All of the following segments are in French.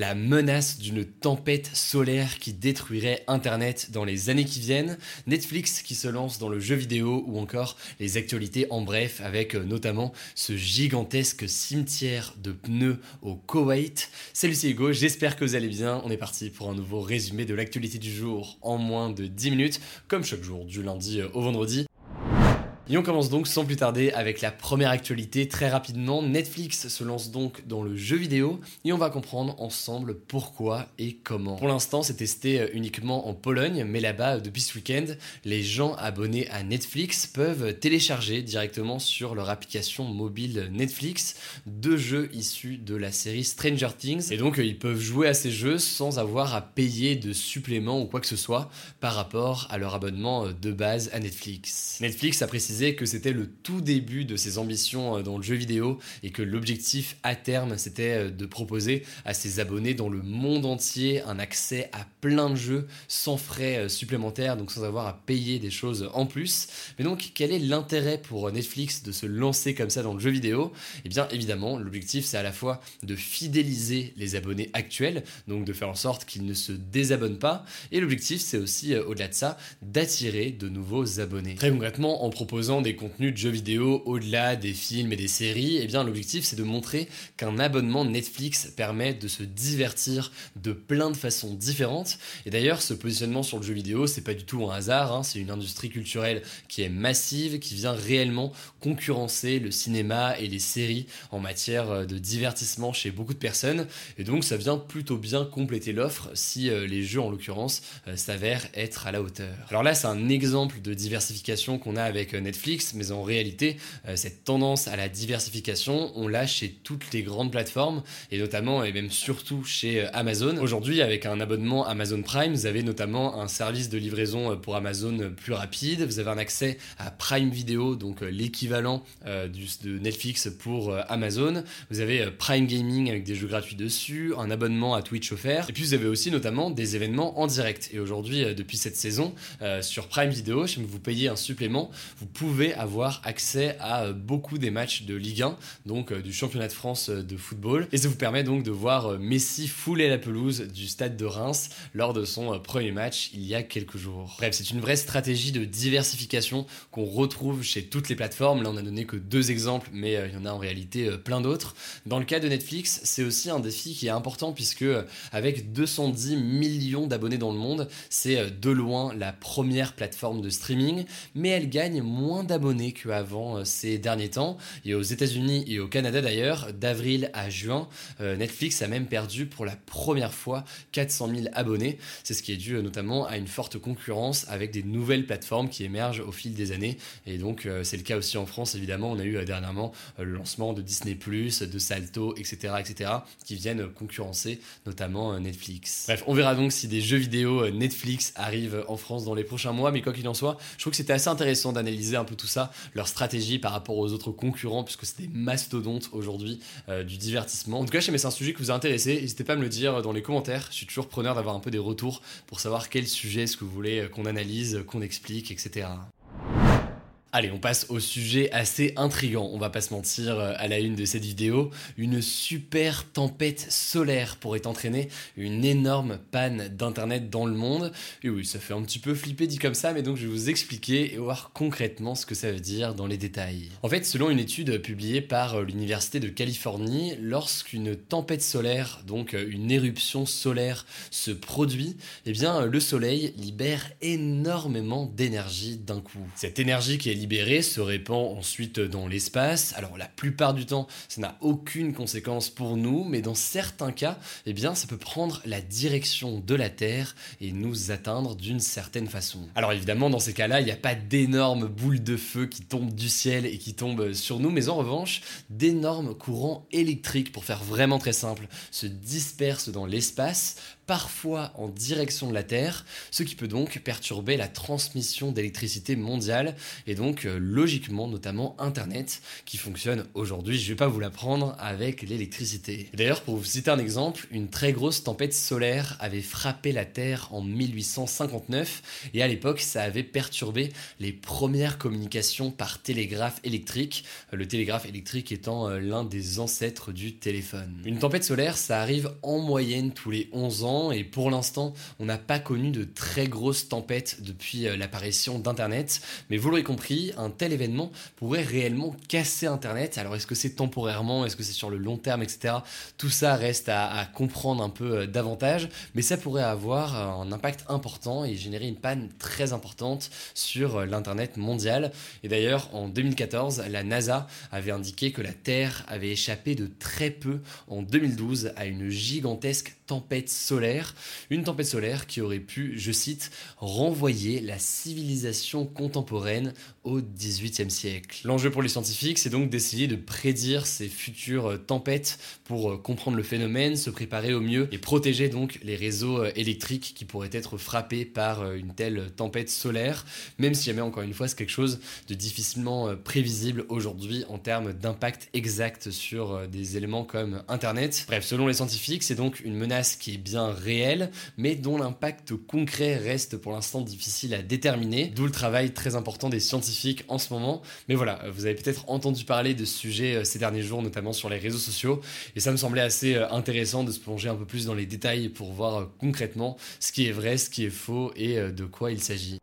La menace d'une tempête solaire qui détruirait Internet dans les années qui viennent, Netflix qui se lance dans le jeu vidéo ou encore les actualités en bref avec euh, notamment ce gigantesque cimetière de pneus au Koweït. Salut c'est Hugo, j'espère que vous allez bien. On est parti pour un nouveau résumé de l'actualité du jour en moins de 10 minutes, comme chaque jour du lundi euh, au vendredi. Et on commence donc sans plus tarder avec la première actualité très rapidement. Netflix se lance donc dans le jeu vidéo et on va comprendre ensemble pourquoi et comment. Pour l'instant, c'est testé euh, uniquement en Pologne, mais là-bas, euh, depuis ce week-end, les gens abonnés à Netflix peuvent télécharger directement sur leur application mobile Netflix deux jeux issus de la série Stranger Things. Et donc, euh, ils peuvent jouer à ces jeux sans avoir à payer de suppléments ou quoi que ce soit par rapport à leur abonnement de base à Netflix. Netflix a précisé que c'était le tout début de ses ambitions euh, dans le jeu vidéo et que l'objectif à terme c'était euh, de proposer à ses abonnés dans le monde entier un accès à plein de jeux sans frais euh, supplémentaires, donc sans avoir à payer des choses en plus. Mais donc quel est l'intérêt pour Netflix de se lancer comme ça dans le jeu vidéo? Eh bien évidemment l'objectif c'est à la fois de fidéliser les abonnés actuels, donc de faire en sorte qu'ils ne se désabonnent pas, et l'objectif c'est aussi au-delà de ça d'attirer de nouveaux abonnés. Très concrètement en proposant des contenus de jeux vidéo au-delà des films et des séries, eh bien l'objectif c'est de montrer qu'un abonnement Netflix permet de se divertir de plein de façons différentes. Et d'ailleurs, ce positionnement sur le jeu vidéo, c'est pas du tout un hasard, hein. c'est une industrie culturelle qui est massive, qui vient réellement concurrencer le cinéma et les séries en matière euh, de divertissement chez beaucoup de personnes. Et donc ça vient plutôt bien compléter l'offre si euh, les jeux en l'occurrence euh, s'avèrent être à la hauteur. Alors là, c'est un exemple de diversification qu'on a avec Netflix mais en réalité, euh, cette tendance à la diversification, on l'a chez toutes les grandes plateformes, et notamment, et même surtout chez euh, Amazon. Aujourd'hui, avec un abonnement Amazon Prime, vous avez notamment un service de livraison euh, pour Amazon plus rapide, vous avez un accès à Prime Video, donc l'équivalent de Netflix pour Amazon, vous avez Prime Gaming avec des jeux gratuits dessus, un abonnement à Twitch offert, et puis vous avez aussi notamment des événements en direct. Et aujourd'hui, depuis cette saison, sur Prime Video, vous payez un supplément, vous pouvez avoir accès à euh, beaucoup des matchs de Ligue 1, donc euh, du championnat de France euh, de football. Et ça vous permet donc de voir Messi fouler la pelouse du stade de Reims lors de son premier match il y a quelques jours. Bref, c'est une vraie stratégie de diversification qu'on retrouve chez toutes les plateformes. Là, on a donné que deux exemples, mais il y en a en réalité plein d'autres. Dans le cas de Netflix, c'est aussi un défi qui est important puisque avec 210 millions d'abonnés dans le monde, c'est de loin la première plateforme de streaming, mais elle gagne moins d'abonnés qu'avant euh, ces derniers temps. Et aux États-Unis et au Canada d'ailleurs, d'avril à juin, euh, Netflix a même perdu pour la première fois 400 000 abonnés. C'est ce qui est dû euh, notamment à une forte concurrence avec des nouvelles plateformes qui émergent au fil des années. Et donc c'est le cas aussi en France évidemment. On a eu dernièrement le lancement de Disney +, de Salto, etc., etc., qui viennent concurrencer notamment Netflix. Bref, on verra donc si des jeux vidéo Netflix arrivent en France dans les prochains mois. Mais quoi qu'il en soit, je trouve que c'était assez intéressant d'analyser un peu tout ça, leur stratégie par rapport aux autres concurrents, puisque c'est des mastodontes aujourd'hui euh, du divertissement. En tout cas, je sais, c'est un sujet qui vous a intéressé. N'hésitez pas à me le dire dans les commentaires. Je suis toujours preneur d'avoir un peu des retours pour savoir quel sujet est-ce que vous voulez qu'on analyse, qu'on explique, etc. Allez, on passe au sujet assez intrigant, on va pas se mentir, euh, à la une de cette vidéo. Une super tempête solaire pourrait entraîner une énorme panne d'internet dans le monde. Et oui, ça fait un petit peu flipper dit comme ça, mais donc je vais vous expliquer et voir concrètement ce que ça veut dire dans les détails. En fait, selon une étude publiée par euh, l'Université de Californie, lorsqu'une tempête solaire, donc euh, une éruption solaire, se produit, eh bien le soleil libère énormément d'énergie d'un coup. Cette énergie qui est libéré se répand ensuite dans l'espace. Alors la plupart du temps, ça n'a aucune conséquence pour nous, mais dans certains cas, eh bien, ça peut prendre la direction de la Terre et nous atteindre d'une certaine façon. Alors évidemment, dans ces cas-là, il n'y a pas d'énormes boules de feu qui tombent du ciel et qui tombent sur nous, mais en revanche, d'énormes courants électriques, pour faire vraiment très simple, se dispersent dans l'espace parfois en direction de la Terre, ce qui peut donc perturber la transmission d'électricité mondiale et donc euh, logiquement notamment Internet qui fonctionne aujourd'hui, je vais pas vous l'apprendre, avec l'électricité. D'ailleurs, pour vous citer un exemple, une très grosse tempête solaire avait frappé la Terre en 1859 et à l'époque ça avait perturbé les premières communications par télégraphe électrique, le télégraphe électrique étant euh, l'un des ancêtres du téléphone. Une tempête solaire, ça arrive en moyenne tous les 11 ans et pour l'instant, on n'a pas connu de très grosses tempêtes depuis euh, l'apparition d'Internet. Mais vous l'aurez compris, un tel événement pourrait réellement casser Internet. Alors est-ce que c'est temporairement, est-ce que c'est sur le long terme, etc. Tout ça reste à, comprendre un peu euh, davantage, mais ça pourrait avoir euh, un impact important et générer une panne très importante sur l'Internet mondial. Et d'ailleurs, en 2014, la NASA avait indiqué que la Terre avait échappé de très peu en 2012 à une gigantesque tempête solaire, une tempête solaire qui aurait pu, je cite, renvoyer la civilisation contemporaine au XVIIIe siècle. L'enjeu pour les scientifiques, c'est donc d'essayer de prédire ces futures euh, tempêtes pour euh, comprendre le phénomène, se préparer au mieux et protéger donc les réseaux euh, électriques qui pourraient être frappés par une telle tempête solaire, même si jamais encore une fois c'est quelque chose de difficilement prévisible aujourd'hui en termes d'impact exact sur des éléments comme Internet. Bref, selon les scientifiques, c'est donc une menace qui est bien réelle, mais dont l'impact concret reste pour l'instant difficile à déterminer, d'où le travail très important des scientifiques en ce moment. Mais voilà, vous avez peut-être entendu parler de ce sujet euh, ces derniers jours, notamment sur les réseaux sociaux, et ça me semblait assez euh, intéressant de se plonger un peu plus dans les détails pour voir euh, concrètement ce qui est vrai, ce qui est faux et de quoi il s'agit.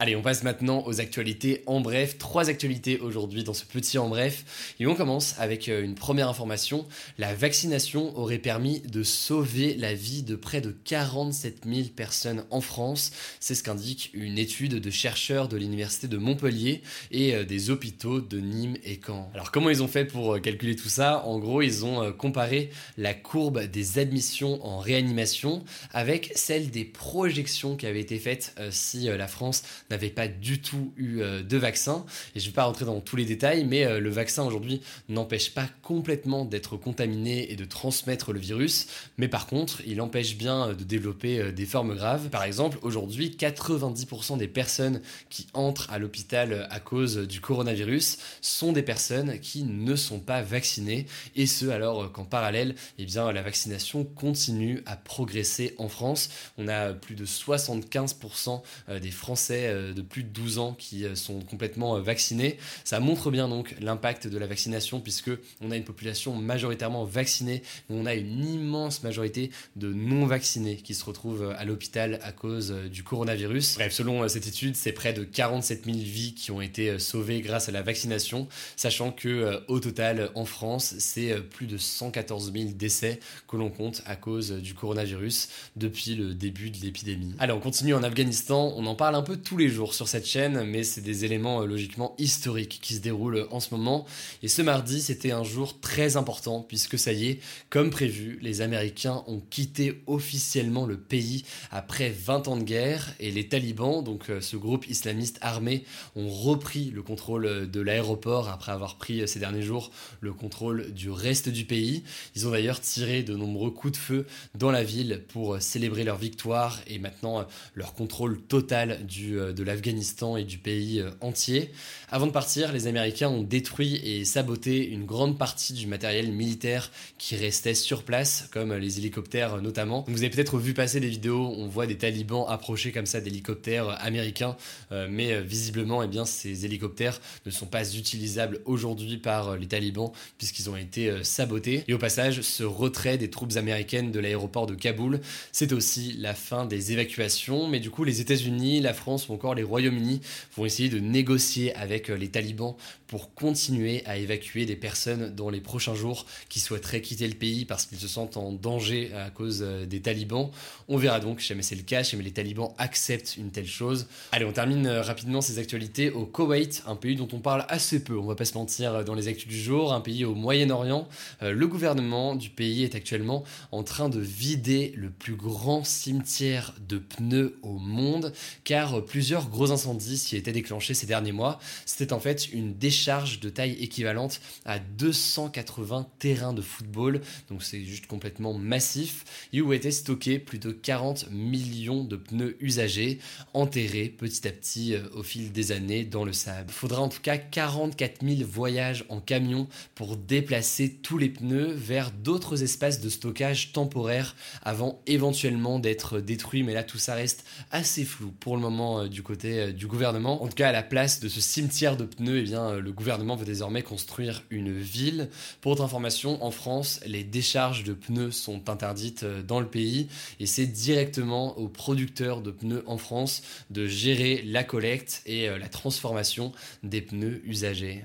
Allez, on passe maintenant aux actualités en bref. Trois actualités aujourd'hui dans ce petit en bref. Et on commence avec euh, une première information. La vaccination aurait permis de sauver la vie de près de 47 000 personnes en France. C'est ce qu'indique une étude de chercheurs de l'université de Montpellier et euh, des hôpitaux de Nîmes et Caen. Alors comment ils ont fait pour euh, calculer tout ça? En gros, ils ont comparé la courbe des admissions en réanimation avec celle des projections qui avaient été faites si la France n'avait pas du tout eu euh, de vaccin. Et je ne vais pas rentrer dans tous les détails, mais euh, le vaccin aujourd'hui n'empêche pas complètement d'être contaminé et de transmettre le virus, mais par contre, il empêche bien euh, de développer des formes graves. Par exemple, aujourd'hui, 90% des personnes qui entrent à l'hôpital à cause du coronavirus sont des personnes qui ne sont pas vaccinées, et ce alors qu'en parallèle, eh bien, la vaccination continue à progresser en France. On a plus de 75% des Français euh, de plus de 12 ans qui euh, sont complètement euh, vaccinés. Ça montre bien donc l'impact de la vaccination puisque on a une population majoritairement vaccinée, mais on a une immense majorité de non vaccinés qui se retrouvent à l'hôpital à cause du coronavirus. Bref, selon cette étude, c'est près de 47 000 vies qui ont été sauvées grâce à la vaccination, sachant que au total en France, c'est plus de 114 000 décès que l'on compte à cause du coronavirus depuis le début de l'épidémie. Allez, on continue en Afghanistan, on en parle un peu tous les jours sur cette chaîne, mais c'est des éléments euh, logiquement historiques qui se déroulent en ce moment. Et ce mardi, c'était un jour très important, puisque ça y est, comme prévu, les Américains ont quitté officiellement le pays après 20 ans de guerre, et les talibans, donc euh, ce groupe islamiste armé, ont repris le contrôle de l'aéroport après avoir pris euh, ces derniers jours le contrôle du reste du pays. Ils ont d'ailleurs tiré de nombreux coups de feu dans la ville pour célébrer leur victoire et maintenant leur contrôle total du, de l'Afghanistan et du pays euh, entier. Avant de partir, les Américains ont détruit et saboté une grande partie du matériel militaire qui restait sur place, comme les hélicoptères notamment. Vous avez peut-être vu passer des vidéos, on voit des talibans approcher comme ça d'hélicoptères américains, euh, mais euh, visiblement, eh bien, ces hélicoptères ne sont pas utilisables aujourd'hui par les talibans puisqu'ils ont été sabotés. Et au passage, ce retrait des troupes américaines de l'aéroport de Kaboul, c'est aussi la fin des évacuations, mais du coup, les États-Unis, la France ou les Royaumes-Unis vont essayer de négocier avec les talibans pour continuer à évacuer des personnes dans les prochains jours qui souhaiteraient quitter le pays parce qu'ils se sentent en danger à cause des talibans. On verra donc jamais c'est le cas, jamais les talibans acceptent une telle chose. Allez, on termine rapidement ces actualités au Koweït, un pays dont on parle assez peu, on va pas se mentir, dans les actus du jour, un pays au Moyen-Orient. le gouvernement du pays est actuellement en train de vider le plus grand cimetière de pneus au monde, car plusieurs gros incendies s'y étaient déclenchés ces derniers mois. C'était en fait une décharge de taille équivalente à 280 terrains de football, donc c'est juste complètement massif, et où étaient stockés plus de 40 millions de pneus usagés, enterrés petit à petit euh, au fil des années dans le sable. Faudra en tout cas 44 000 voyages en camion pour déplacer tous les pneus vers d'autres espaces de stockage temporaires avant éventuellement d'être détruits, mais là tout ça reste assez flou pour le moment euh, du côté euh, du gouvernement. En tout cas, à la place de ce cimetière de pneus, eh bien, euh, le gouvernement veut désormais construire une ville. Pour votre information, en France, les décharges de pneus sont interdites dans le pays et c'est directement aux producteurs de pneus en France de gérer la collecte et la transformation des pneus usagés.